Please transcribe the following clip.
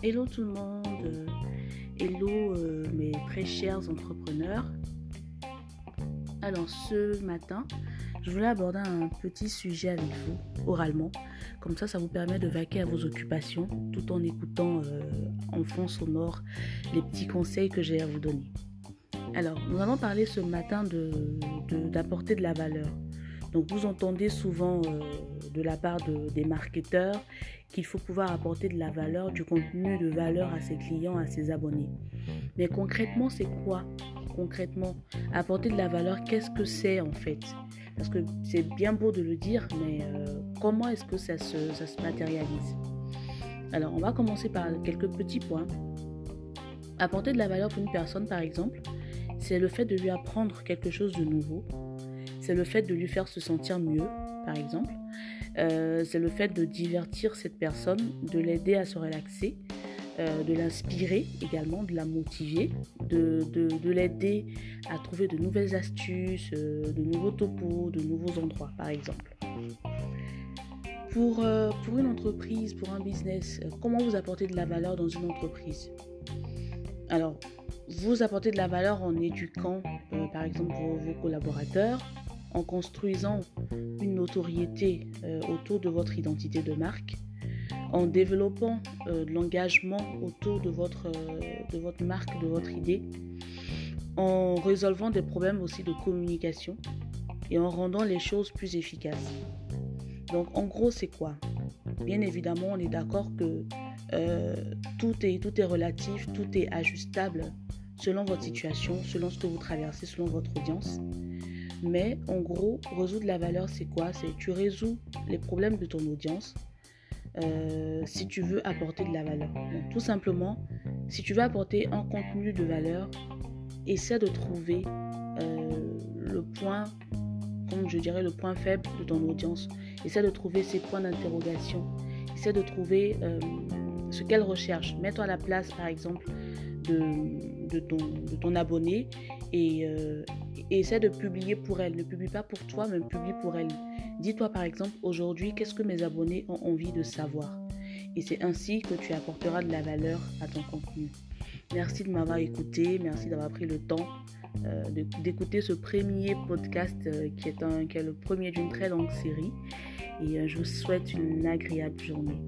Hello tout le monde, hello euh, mes très chers entrepreneurs. Alors ce matin, je voulais aborder un petit sujet avec vous, oralement. Comme ça, ça vous permet de vaquer à vos occupations tout en écoutant euh, en fond sonore les petits conseils que j'ai à vous donner. Alors, nous allons parler ce matin d'apporter de, de la valeur. Donc vous entendez souvent euh, de la part de, des marketeurs qu'il faut pouvoir apporter de la valeur, du contenu de valeur à ses clients, à ses abonnés. Mais concrètement, c'est quoi Concrètement, apporter de la valeur, qu'est-ce que c'est en fait? Parce que c'est bien beau de le dire, mais euh, comment est-ce que ça se, ça se matérialise? Alors, on va commencer par quelques petits points. Apporter de la valeur pour une personne, par exemple, c'est le fait de lui apprendre quelque chose de nouveau, c'est le fait de lui faire se sentir mieux, par exemple. Euh, c'est le fait de divertir cette personne, de l'aider à se relaxer, euh, de l'inspirer également, de la motiver, de, de, l'aider à trouver de nouvelles astuces, euh, de nouveaux topos, de nouveaux endroits, par exemple. Pour, pour une entreprise, pour un business, comment vous apportez de la valeur dans une entreprise? Alors, vous apportez de la valeur en éduquant, par exemple, vos collaborateurs, en construisant une notoriété euh, autour de votre identité de marque, en développant euh, l'engagement autour de votre, euh, de votre marque, de votre idée, en résolvant des problèmes aussi de communication et en rendant les choses plus efficaces. Donc en gros, c'est quoi? Bien évidemment, on est d'accord que tout est relatif, tout est ajustable selon votre situation, selon ce que vous traversez, selon votre audience. Mais en gros, résoudre la valeur, c'est quoi? C'est tu résous les problèmes de ton audience euh, si tu veux apporter de la valeur. Tout simplement, si tu veux apporter un contenu de valeur, essaie de trouver euh, le point, comme je dirais, le point faible de ton audience. Essaie de trouver ses points d'interrogation. Essaie de trouver euh, ce qu'elle recherche. Mets-toi à la place, par exemple, de ton, abonné et, essaie de publier pour elle. Ne publie pas pour toi, mais publie pour elle. Dis-toi par exemple, aujourd'hui, qu'est-ce que mes abonnés ont envie de savoir? Et c'est ainsi que tu apporteras de la valeur à ton contenu. Merci de m'avoir écouté, merci d'avoir pris le temps euh, d'écouter ce premier podcast euh, qui, est le premier d'une très longue série. Et euh, je vous souhaite une agréable journée.